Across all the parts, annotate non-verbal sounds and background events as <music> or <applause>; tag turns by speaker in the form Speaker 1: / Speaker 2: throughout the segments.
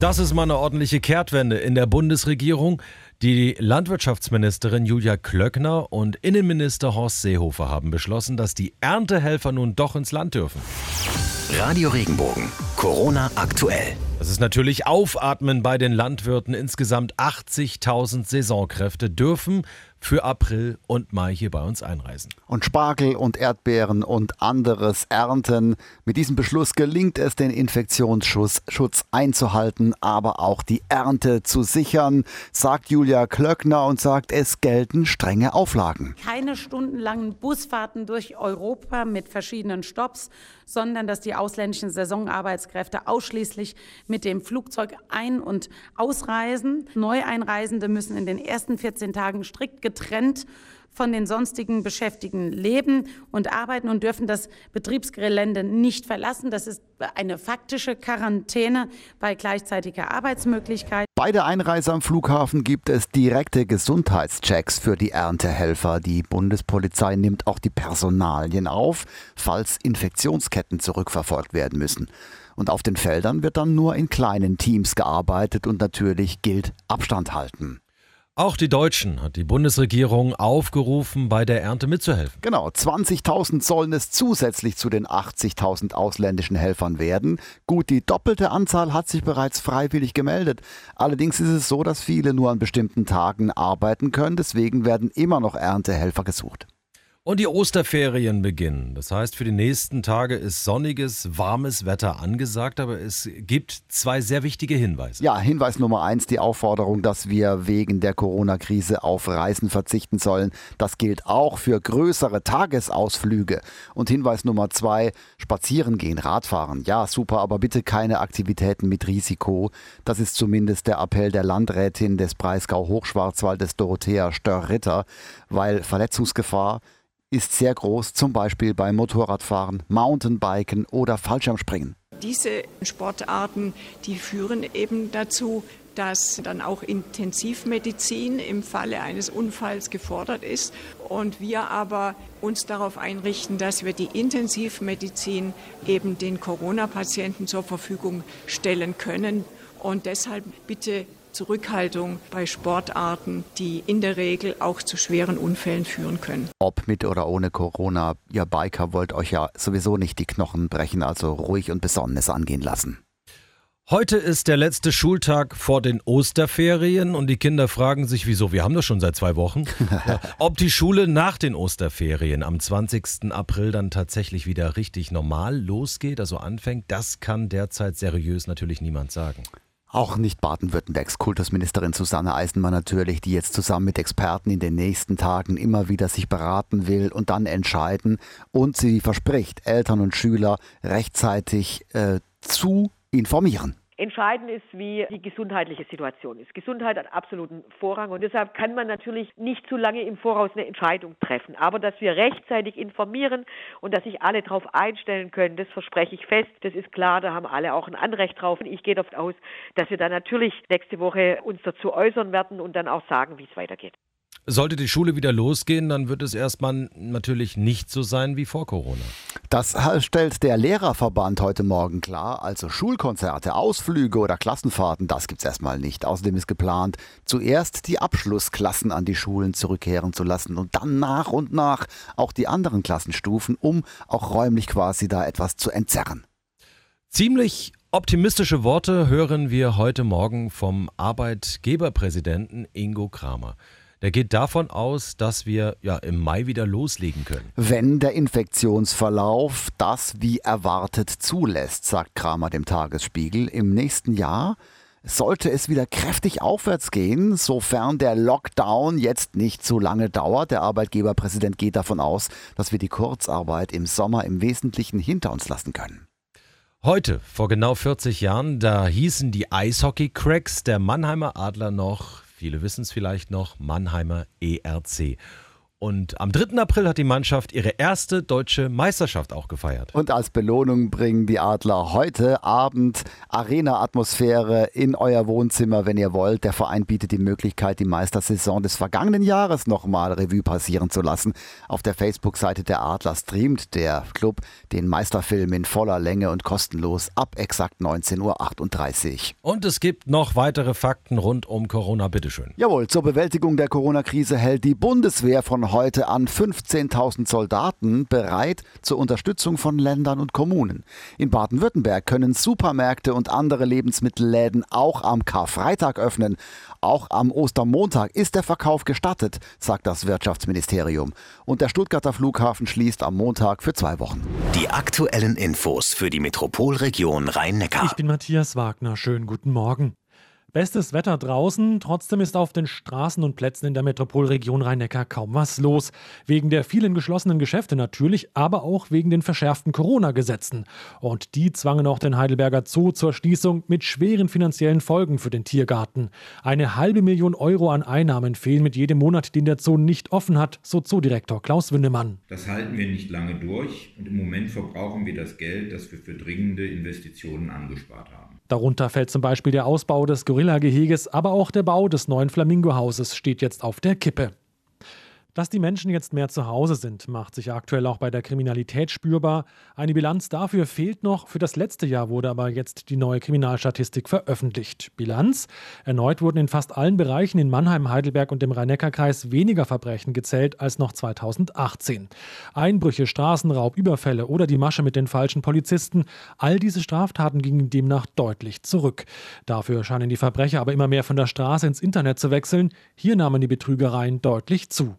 Speaker 1: Das ist mal eine ordentliche Kehrtwende in der Bundesregierung. Die Landwirtschaftsministerin Julia Klöckner und Innenminister Horst Seehofer haben beschlossen, dass die Erntehelfer nun doch ins Land dürfen.
Speaker 2: Radio Regenbogen. Corona aktuell.
Speaker 1: Das ist natürlich Aufatmen bei den Landwirten. Insgesamt 80.000 Saisonkräfte dürfen für April und Mai hier bei uns einreisen.
Speaker 3: Und Spargel und Erdbeeren und anderes ernten. Mit diesem Beschluss gelingt es, den Infektionsschutz Schutz einzuhalten, aber auch die Ernte zu sichern, sagt Julia Klöckner und sagt, es gelten strenge Auflagen.
Speaker 4: Keine stundenlangen Busfahrten durch Europa mit verschiedenen Stops, sondern dass die ausländischen Saisonarbeitskräfte ausschließlich mit dem Flugzeug ein- und ausreisen. Neueinreisende müssen in den ersten 14 Tagen strikt getrennt von den sonstigen Beschäftigten leben und arbeiten und dürfen das Betriebsgelände nicht verlassen. Das ist eine faktische Quarantäne bei gleichzeitiger Arbeitsmöglichkeit.
Speaker 3: Bei der Einreise am Flughafen gibt es direkte Gesundheitschecks für die Erntehelfer. Die Bundespolizei nimmt auch die Personalien auf, falls Infektionsketten zurückverfolgt werden müssen. Und auf den Feldern wird dann nur in kleinen Teams gearbeitet und natürlich gilt Abstand halten.
Speaker 1: Auch die Deutschen hat die Bundesregierung aufgerufen, bei der Ernte mitzuhelfen.
Speaker 3: Genau, 20.000 sollen es zusätzlich zu den 80.000 ausländischen Helfern werden. Gut, die doppelte Anzahl hat sich bereits freiwillig gemeldet. Allerdings ist es so, dass viele nur an bestimmten Tagen arbeiten können. Deswegen werden immer noch Erntehelfer gesucht.
Speaker 1: Und die Osterferien beginnen. Das heißt, für die nächsten Tage ist sonniges, warmes Wetter angesagt, aber es gibt zwei sehr wichtige Hinweise.
Speaker 3: Ja, Hinweis Nummer eins, die Aufforderung, dass wir wegen der Corona-Krise auf Reisen verzichten sollen. Das gilt auch für größere Tagesausflüge. Und Hinweis Nummer zwei, spazieren gehen, Radfahren. Ja, super, aber bitte keine Aktivitäten mit Risiko. Das ist zumindest der Appell der Landrätin des Breisgau Hochschwarzwaldes Dorothea Störritter, weil Verletzungsgefahr ist sehr groß, zum Beispiel beim Motorradfahren, Mountainbiken oder Fallschirmspringen.
Speaker 5: Diese Sportarten, die führen eben dazu, dass dann auch Intensivmedizin im Falle eines Unfalls gefordert ist und wir aber uns darauf einrichten, dass wir die Intensivmedizin eben den Corona-Patienten zur Verfügung stellen können. Und deshalb bitte Zurückhaltung bei Sportarten, die in der Regel auch zu schweren Unfällen führen können.
Speaker 3: Ob mit oder ohne Corona, ihr Biker wollt euch ja sowieso nicht die Knochen brechen, also ruhig und besonnenes angehen lassen.
Speaker 1: Heute ist der letzte Schultag vor den Osterferien und die Kinder fragen sich, wieso, wir haben das schon seit zwei Wochen, <laughs> ja, ob die Schule nach den Osterferien am 20. April dann tatsächlich wieder richtig normal losgeht, also anfängt, das kann derzeit seriös natürlich niemand sagen.
Speaker 3: Auch nicht Baden-Württembergs Kultusministerin Susanne Eisenmann natürlich, die jetzt zusammen mit Experten in den nächsten Tagen immer wieder sich beraten will und dann entscheiden. Und sie verspricht, Eltern und Schüler rechtzeitig äh, zu informieren.
Speaker 6: Entscheidend ist, wie die gesundheitliche Situation ist. Gesundheit hat absoluten Vorrang und deshalb kann man natürlich nicht zu lange im Voraus eine Entscheidung treffen. Aber dass wir rechtzeitig informieren und dass sich alle darauf einstellen können, das verspreche ich fest. Das ist klar, da haben alle auch ein Anrecht drauf. Und ich gehe davon aus, dass wir dann natürlich nächste Woche uns dazu äußern werden und dann auch sagen, wie es weitergeht.
Speaker 1: Sollte die Schule wieder losgehen, dann wird es erstmal natürlich nicht so sein wie vor Corona.
Speaker 3: Das stellt der Lehrerverband heute Morgen klar. Also Schulkonzerte, Ausflüge oder Klassenfahrten, das gibt es erstmal nicht. Außerdem ist geplant, zuerst die Abschlussklassen an die Schulen zurückkehren zu lassen und dann nach und nach auch die anderen Klassenstufen, um auch räumlich quasi da etwas zu entzerren.
Speaker 1: Ziemlich optimistische Worte hören wir heute Morgen vom Arbeitgeberpräsidenten Ingo Kramer. Der geht davon aus, dass wir ja im Mai wieder loslegen können.
Speaker 3: Wenn der Infektionsverlauf das wie erwartet zulässt, sagt Kramer dem Tagesspiegel, im nächsten Jahr sollte es wieder kräftig aufwärts gehen, sofern der Lockdown jetzt nicht zu lange dauert. Der Arbeitgeberpräsident geht davon aus, dass wir die Kurzarbeit im Sommer im Wesentlichen hinter uns lassen können.
Speaker 1: Heute, vor genau 40 Jahren, da hießen die Eishockey-Cracks der Mannheimer Adler noch Viele wissen es vielleicht noch, Mannheimer ERC. Und am 3. April hat die Mannschaft ihre erste deutsche Meisterschaft auch gefeiert.
Speaker 3: Und als Belohnung bringen die Adler heute Abend Arena-Atmosphäre in euer Wohnzimmer, wenn ihr wollt. Der Verein bietet die Möglichkeit, die Meistersaison des vergangenen Jahres nochmal Revue passieren zu lassen. Auf der Facebook-Seite der Adler streamt der Club den Meisterfilm in voller Länge und kostenlos ab exakt 19.38 Uhr.
Speaker 1: Und es gibt noch weitere Fakten rund um Corona, bitteschön.
Speaker 3: Jawohl, zur Bewältigung der Corona-Krise hält die Bundeswehr von heute an 15.000 Soldaten bereit zur Unterstützung von Ländern und Kommunen. In Baden-Württemberg können Supermärkte und andere Lebensmittelläden auch am Karfreitag öffnen. Auch am Ostermontag ist der Verkauf gestattet, sagt das Wirtschaftsministerium. Und der Stuttgarter Flughafen schließt am Montag für zwei Wochen.
Speaker 2: Die aktuellen Infos für die Metropolregion Rhein-Neckar.
Speaker 7: Ich bin Matthias Wagner. Schönen guten Morgen. Bestes Wetter draußen, trotzdem ist auf den Straßen und Plätzen in der Metropolregion Rhein-Neckar kaum was los. Wegen der vielen geschlossenen Geschäfte natürlich, aber auch wegen den verschärften Corona-Gesetzen. Und die zwangen auch den Heidelberger Zoo zur Schließung mit schweren finanziellen Folgen für den Tiergarten. Eine halbe Million Euro an Einnahmen fehlen mit jedem Monat, den der Zoo nicht offen hat, so Zoodirektor Klaus Windemann.
Speaker 8: Das halten wir nicht lange durch und im Moment verbrauchen wir das Geld, das wir für dringende Investitionen angespart haben.
Speaker 7: Darunter fällt zum Beispiel der Ausbau des Gorilla-Geheges, aber auch der Bau des neuen Flamingo-Hauses steht jetzt auf der Kippe. Dass die Menschen jetzt mehr zu Hause sind, macht sich aktuell auch bei der Kriminalität spürbar. Eine Bilanz dafür fehlt noch. Für das letzte Jahr wurde aber jetzt die neue Kriminalstatistik veröffentlicht. Bilanz? Erneut wurden in fast allen Bereichen in Mannheim, Heidelberg und dem Rhein-Neckar-Kreis weniger Verbrechen gezählt als noch 2018. Einbrüche, Straßenraub, Überfälle oder die Masche mit den falschen Polizisten, all diese Straftaten gingen demnach deutlich zurück. Dafür scheinen die Verbrecher aber immer mehr von der Straße ins Internet zu wechseln. Hier nahmen die Betrügereien deutlich zu.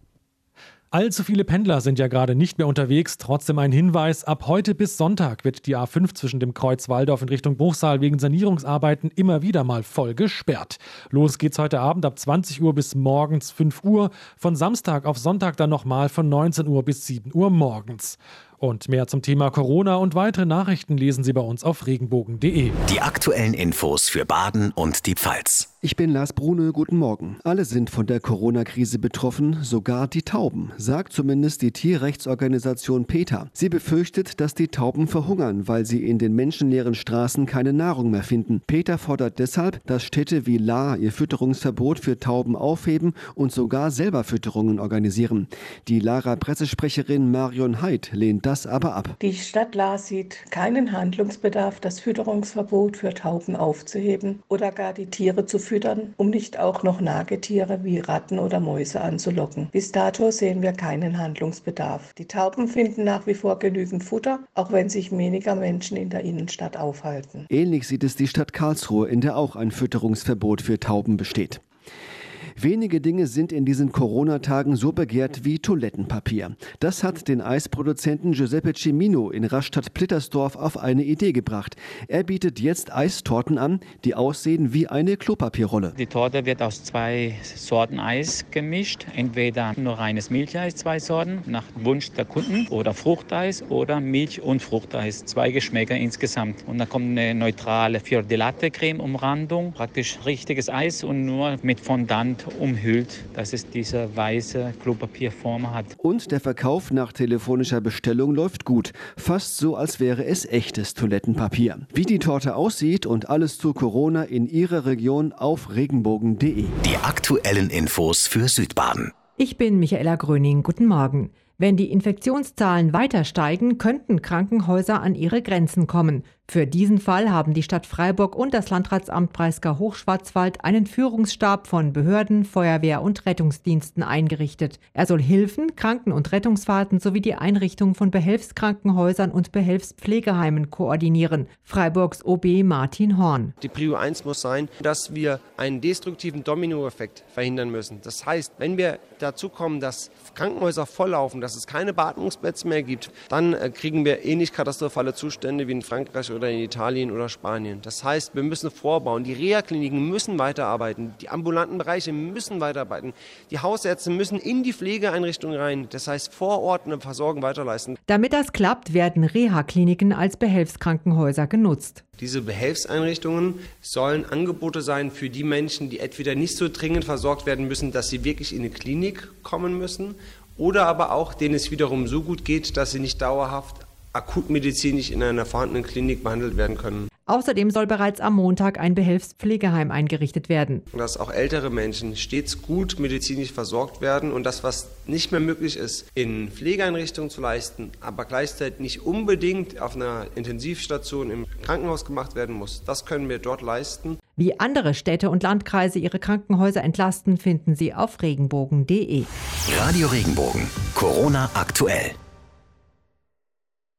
Speaker 7: Allzu viele Pendler sind ja gerade nicht mehr unterwegs. Trotzdem ein Hinweis: Ab heute bis Sonntag wird die A5 zwischen dem Kreuz Waldorf in Richtung Bruchsal wegen Sanierungsarbeiten immer wieder mal voll gesperrt. Los geht's heute Abend ab 20 Uhr bis morgens 5 Uhr. Von Samstag auf Sonntag dann nochmal von 19 Uhr bis 7 Uhr morgens. Und mehr zum Thema Corona und weitere Nachrichten lesen Sie bei uns auf regenbogen.de.
Speaker 2: Die aktuellen Infos für Baden und die Pfalz.
Speaker 9: Ich bin Lars Brune, guten Morgen. Alle sind von der Corona-Krise betroffen, sogar die Tauben, sagt zumindest die Tierrechtsorganisation PETA. Sie befürchtet, dass die Tauben verhungern, weil sie in den menschenleeren Straßen keine Nahrung mehr finden. PETA fordert deshalb, dass Städte wie La ihr Fütterungsverbot für Tauben aufheben und sogar selber Fütterungen organisieren. Die Lara-Pressesprecherin Marion Heid lehnt das aber ab.
Speaker 10: Die Stadt La sieht keinen Handlungsbedarf, das Fütterungsverbot für Tauben aufzuheben oder gar die Tiere zu füttern, um nicht auch noch Nagetiere wie Ratten oder Mäuse anzulocken. Bis dato sehen wir keinen Handlungsbedarf. Die Tauben finden nach wie vor genügend Futter, auch wenn sich weniger Menschen in der Innenstadt aufhalten.
Speaker 9: Ähnlich sieht es die Stadt Karlsruhe, in der auch ein Fütterungsverbot für Tauben besteht. Wenige Dinge sind in diesen Corona-Tagen so begehrt wie Toilettenpapier. Das hat den Eisproduzenten Giuseppe Cimino in Rastatt-Plittersdorf auf eine Idee gebracht. Er bietet jetzt Eistorten an, die aussehen wie eine Klopapierrolle.
Speaker 11: Die Torte wird aus zwei Sorten Eis gemischt. Entweder nur reines Milcheis, zwei Sorten, nach Wunsch der Kunden, oder Fruchteis oder Milch- und Fruchteis. Zwei Geschmäcker insgesamt. Und dann kommt eine neutrale Fior di Latte-Creme-Umrandung. Praktisch richtiges Eis und nur mit Fondant umhüllt, dass es diese weiße Klopapierform hat.
Speaker 9: Und der Verkauf nach telefonischer Bestellung läuft gut. Fast so, als wäre es echtes Toilettenpapier. Wie die Torte aussieht und alles zu Corona in Ihrer Region auf regenbogen.de.
Speaker 2: Die aktuellen Infos für Südbaden.
Speaker 12: Ich bin Michaela Gröning. Guten Morgen. Wenn die Infektionszahlen weiter steigen, könnten Krankenhäuser an ihre Grenzen kommen. Für diesen Fall haben die Stadt Freiburg und das Landratsamt Breisgau-Hochschwarzwald einen Führungsstab von Behörden, Feuerwehr und Rettungsdiensten eingerichtet. Er soll Hilfen, Kranken- und Rettungsfahrten sowie die Einrichtung von Behelfskrankenhäusern und Behelfspflegeheimen koordinieren. Freiburgs OB Martin Horn.
Speaker 13: Die Prio 1 muss sein, dass wir einen destruktiven Dominoeffekt verhindern müssen. Das heißt, wenn wir dazu kommen, dass Krankenhäuser volllaufen, dass es keine Beatmungsplätze mehr gibt, dann äh, kriegen wir ähnlich katastrophale Zustände wie in Frankreich oder in Italien oder Spanien. Das heißt, wir müssen vorbauen. Die Reha-Kliniken müssen weiterarbeiten. Die ambulanten Bereiche müssen weiterarbeiten. Die Hausärzte müssen in die Pflegeeinrichtungen rein. Das heißt, vor Ort eine Versorgung weiterleisten.
Speaker 12: Damit das klappt, werden Reha-Kliniken als Behelfskrankenhäuser genutzt.
Speaker 13: Diese Behelfseinrichtungen sollen Angebote sein für die Menschen, die entweder nicht so dringend versorgt werden müssen, dass sie wirklich in eine Klinik kommen müssen oder aber auch denen es wiederum so gut geht, dass sie nicht dauerhaft akutmedizinisch in einer vorhandenen Klinik behandelt werden können.
Speaker 12: Außerdem soll bereits am Montag ein Behelfspflegeheim eingerichtet werden.
Speaker 13: Dass auch ältere Menschen stets gut medizinisch versorgt werden und das, was nicht mehr möglich ist, in Pflegeeinrichtungen zu leisten, aber gleichzeitig nicht unbedingt auf einer Intensivstation im Krankenhaus gemacht werden muss, das können wir dort leisten.
Speaker 12: Wie andere Städte und Landkreise ihre Krankenhäuser entlasten, finden Sie auf regenbogen.de.
Speaker 2: Radio Regenbogen. Corona aktuell.